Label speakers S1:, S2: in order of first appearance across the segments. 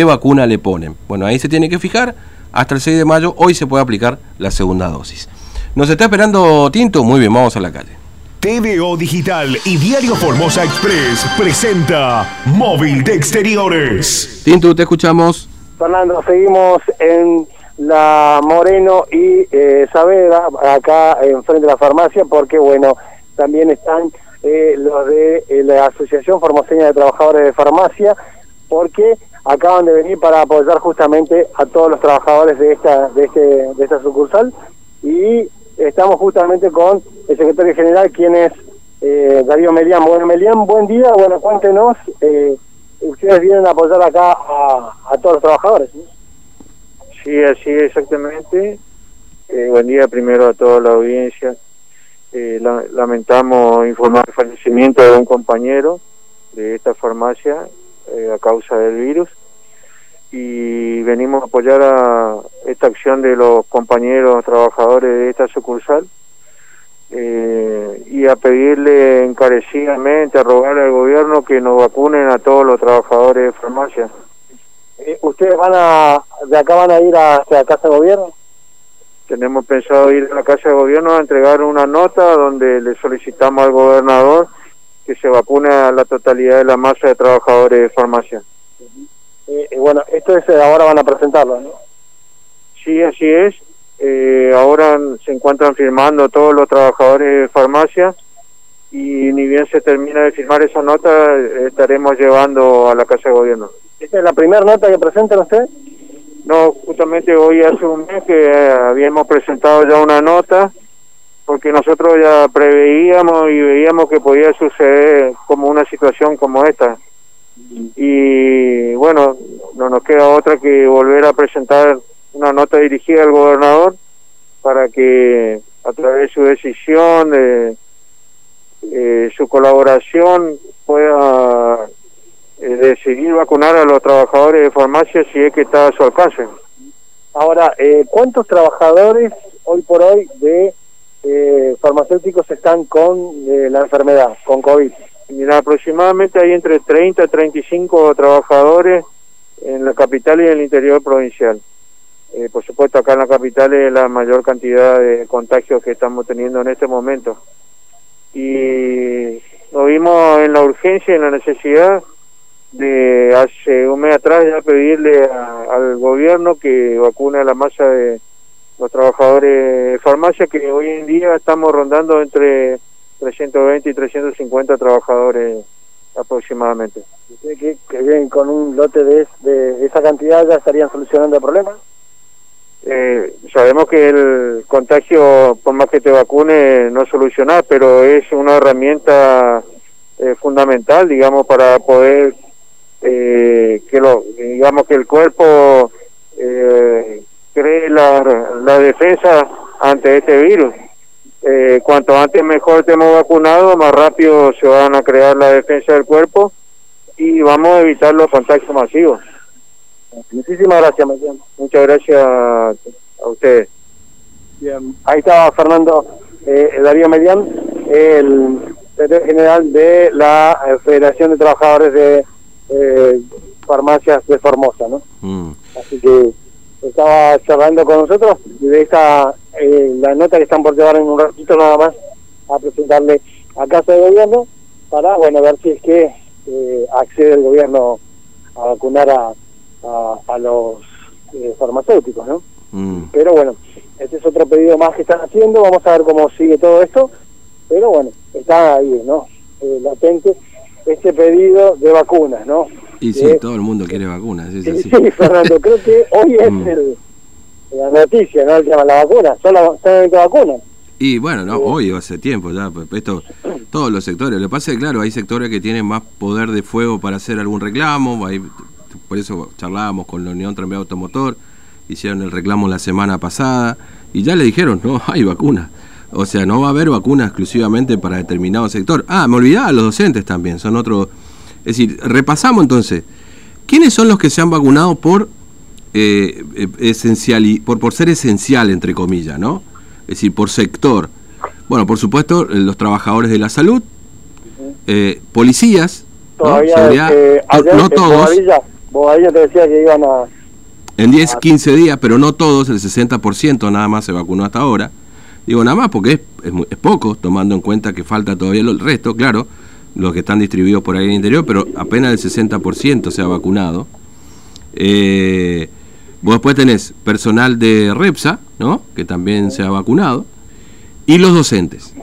S1: qué vacuna le ponen. Bueno, ahí se tiene que fijar. Hasta el 6 de mayo, hoy se puede aplicar la segunda dosis. ¿Nos está esperando Tinto? Muy bien, vamos a la calle.
S2: TVO Digital y Diario Formosa Express presenta Móvil de Exteriores.
S1: Tinto, te escuchamos.
S3: Fernando, seguimos en la Moreno y eh, Saavedra, acá enfrente de la farmacia, porque bueno, también están eh, los de eh, la Asociación Formoseña de Trabajadores de Farmacia, porque acaban de venir para apoyar justamente a todos los trabajadores de esta, de este, de esta sucursal y estamos justamente con el secretario general, quien es eh, Darío Melián. Bueno, Melián, buen día, bueno, cuéntenos, eh, ustedes vienen a apoyar acá a, todos los trabajadores.
S4: Sí, así exactamente. Eh, buen día primero a toda la audiencia. Eh, lamentamos informar el fallecimiento de un compañero de esta farmacia eh, a causa del virus y venimos a apoyar a esta acción de los compañeros trabajadores de esta sucursal eh, y a pedirle encarecidamente, a rogarle al gobierno que nos vacunen a todos los trabajadores de farmacia.
S3: Eh, ¿Ustedes van a, de acá van a ir hacia la Casa de Gobierno?
S4: Tenemos pensado ir a la Casa de Gobierno a entregar una nota donde le solicitamos al gobernador que se vacune a la totalidad de la masa de trabajadores de farmacia.
S3: Eh, bueno, esto es eh, ahora van a presentarlo, ¿no?
S4: Sí, así es. Eh, ahora se encuentran firmando todos los trabajadores de farmacia y ni bien se termina de firmar esa nota, estaremos llevando a la Casa de Gobierno.
S3: ¿Esta es la primera nota que presentan ustedes?
S4: No, justamente hoy hace un mes que habíamos presentado ya una nota porque nosotros ya preveíamos y veíamos que podía suceder como una situación como esta. Y bueno, no nos queda otra que volver a presentar una nota dirigida al gobernador para que a través de su decisión, de eh, su colaboración, pueda eh, decidir vacunar a los trabajadores de farmacia si es que está a su alcance.
S3: Ahora, eh, ¿cuántos trabajadores hoy por hoy de eh, farmacéuticos están con eh, la enfermedad, con COVID?
S4: Mira, aproximadamente hay entre 30 y 35 trabajadores en la capital y en el interior provincial. Eh, por supuesto, acá en la capital es la mayor cantidad de contagios que estamos teniendo en este momento. Y lo vimos en la urgencia y en la necesidad de hace un mes atrás ya pedirle al gobierno que vacune a la masa de los trabajadores de farmacia que hoy en día estamos rondando entre 320 y 350 trabajadores aproximadamente.
S3: ¿Ustedes que, bien con un lote de, de, esa cantidad ya estarían solucionando el problema?
S4: Eh, sabemos que el contagio, por más que te vacune, no soluciona, pero es una herramienta eh, fundamental, digamos, para poder eh, que lo, digamos que el cuerpo eh, cree la, la defensa ante este virus. Eh, cuanto antes mejor estemos vacunados, más rápido se van a crear la defensa del cuerpo y vamos a evitar los contagios masivos.
S3: Muchísimas gracias,
S4: Muchas gracias a ustedes.
S3: Bien, ahí estaba Fernando eh, Darío Medián, el secretario general de la Federación de Trabajadores de eh, Farmacias de Formosa, ¿no? Mm. Así que estaba charlando con nosotros de esta eh, la nota que están por llevar en un ratito nada más a presentarle a Casa de Gobierno para bueno ver si es que eh, accede el gobierno a vacunar a, a, los eh, farmacéuticos, ¿no? Mm. Pero bueno, este es otro pedido más que están haciendo, vamos a ver cómo sigue todo esto, pero bueno, está ahí, ¿no? latente este pedido de vacunas, ¿no?
S1: Y sí, todo el mundo quiere vacunas.
S3: sí, sí, Fernando, creo que hoy es mm. el, la noticia, ¿no? El tema la vacuna, solamente vacunas.
S1: Y bueno, no, hoy hace tiempo ya, pues, esto, todos los sectores. Lo que pasa es que, claro, hay sectores que tienen más poder de fuego para hacer algún reclamo, por eso charlábamos con la Unión Tranvía Automotor, hicieron el reclamo la semana pasada, y ya le dijeron, no, hay vacuna. O sea, no va a haber vacuna exclusivamente para determinado sector. Ah, me olvidaba, los docentes también, son otro es decir, repasamos entonces, ¿quiénes son los que se han vacunado por, eh, eh, esencial y, por, por ser esencial, entre comillas, ¿no? Es decir, por sector. Bueno, por supuesto, los trabajadores de la salud, eh, policías,
S3: ¿no? Seguridad,
S1: no todos.
S3: Te decía que iban a...
S1: En 10, 15 días, pero no todos, el 60% nada más se vacunó hasta ahora. Digo nada más porque es, es, es poco, tomando en cuenta que falta todavía el resto, claro, los que están distribuidos por ahí en el interior, pero apenas el 60% se ha vacunado. Eh, vos después tenés personal de REPSA, ¿no? Que también se ha vacunado. Y los docentes,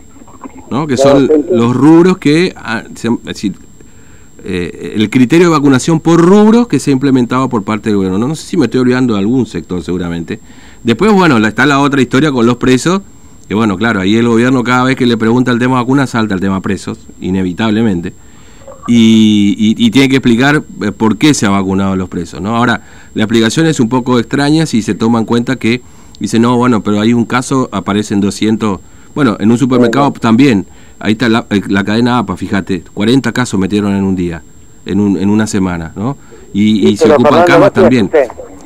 S1: ¿no? Que son los rubros que... ah, se es decir, eh, el criterio de vacunación por rubros que se ha implementado por parte del gobierno. No, no sé si me estoy olvidando de algún sector seguramente. Después, bueno, está la otra historia con los presos, que bueno, claro, ahí el gobierno cada vez que le pregunta el tema vacuna salta el tema presos, inevitablemente. Y, y- y tiene que explicar eh, por qué se ha vacunado a los presos. ¿no? Ahora, la explicación es un poco extraña si se toma en cuenta que dice, no, bueno, pero hay un caso, aparecen 200, bueno, en un supermercado también, ahí está la, eh, la cadena APA, fíjate, 40 casos metieron en un día, en, un, en una semana, ¿no? Y, y se ocupan camas también.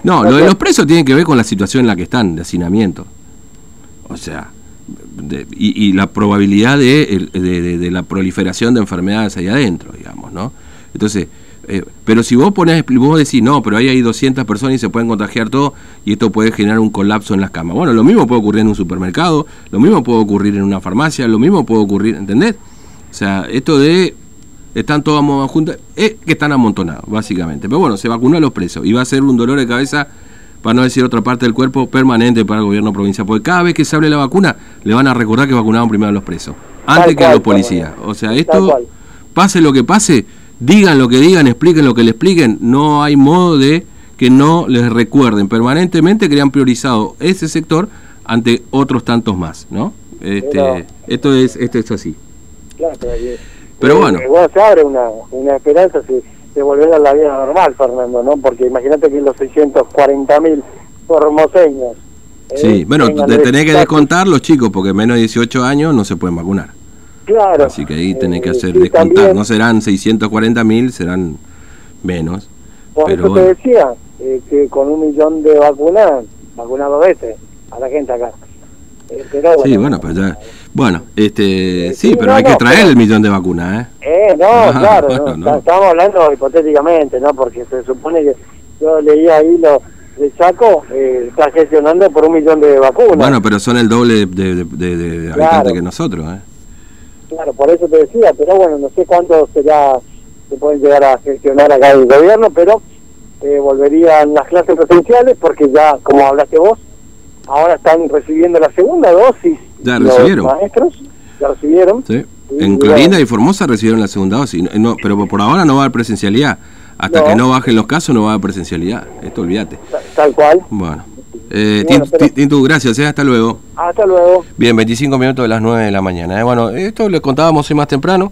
S1: No, lo de los presos tiene que ver con la situación en la que están, de hacinamiento. O sea, de- y, y la probabilidad de, la proliferación de enfermedades ahí adentro, digamos, ¿no? Entonces, eh, pero si vos pones, vos decís, no, pero ahí hay 200 personas y se pueden contagiar todo y esto puede generar un colapso en las camas. Bueno, lo mismo puede ocurrir en un supermercado, lo mismo puede ocurrir en una farmacia, lo mismo puede ocurrir, ¿entendés? O sea, esto de están todos juntos, es que están amontonados, básicamente. Pero bueno, se vacunó a los presos y va a ser un dolor de cabeza, para no decir otra parte del cuerpo, permanente para el gobierno provincial. Porque cada vez que se hable la vacuna, le van a recordar que vacunaron primero a los presos, antes que a los policías. O sea, esto, pase lo que pase, digan lo que digan, expliquen lo que le expliquen, no hay modo de que no les recuerden permanentemente que le han priorizado ese sector ante otros tantos más, ¿no? Este,
S3: Pero-
S1: esto es esto es así.
S3: Claro, pero, eh,
S1: bueno.
S3: se abre una, una esperanza si de volver a la vida normal, Fernando, ¿no? Porque imagínate que los 640 mil formoseños... eh,
S1: Sí, bueno, te tenés que descontar los chicos porque menos de 18 años no se pueden vacunar.
S3: Claro.
S1: Así que ahí tenés que
S3: Eh,
S1: hacer
S3: y
S1: descontar.
S3: también-
S1: No serán 640 mil, serán menos.
S3: Por
S1: pero
S3: eso
S1: bueno.
S3: te decía eh, que con un millón de vacunas, vacunado veces a la gente acá. Eh, pero
S1: Sí, bueno, pues ya. Bueno, este, sí,
S3: Sí,
S1: pero
S3: no,
S1: hay que
S3: no,
S1: traer
S3: pero-
S1: el millón de vacunas, ¿eh?
S3: No,
S1: Ah,
S3: claro,
S1: bueno,
S3: no, estamos hablando hipotéticamente, ¿no? Porque se supone que yo leía ahí lo de Chaco, eh, está gestionando por un millón de vacunas.
S1: Bueno, pero son el doble de, de- de- de
S3: Claro.
S1: habitantes que nosotros, ¿eh?
S3: Claro, por eso te decía, pero bueno, no sé cuánto será, se pueden llegar a gestionar acá el gobierno, pero eh, volverían las clases presenciales porque ya, como hablaste vos, ahora están recibiendo la segunda dosis.
S1: Ya
S3: los
S1: recibieron.
S3: maestros, ya recibieron.
S1: ¿Sí? En. Clorinda y Formosa recibieron la segunda dosis, no- pero por ahora no va a haber presencialidad. Hasta
S3: No.
S1: que no bajen los casos no va a haber presencialidad. Esto olvídate.
S3: ta- Tal cual.
S1: Bueno. Eh,
S3: Bueno,
S1: Tintu, gracias, ¿eh? hasta luego.
S3: Hasta luego.
S1: Bien, 25 minutos de las 9 de la mañana. ¿eh? Bueno, esto le contábamos hoy más temprano.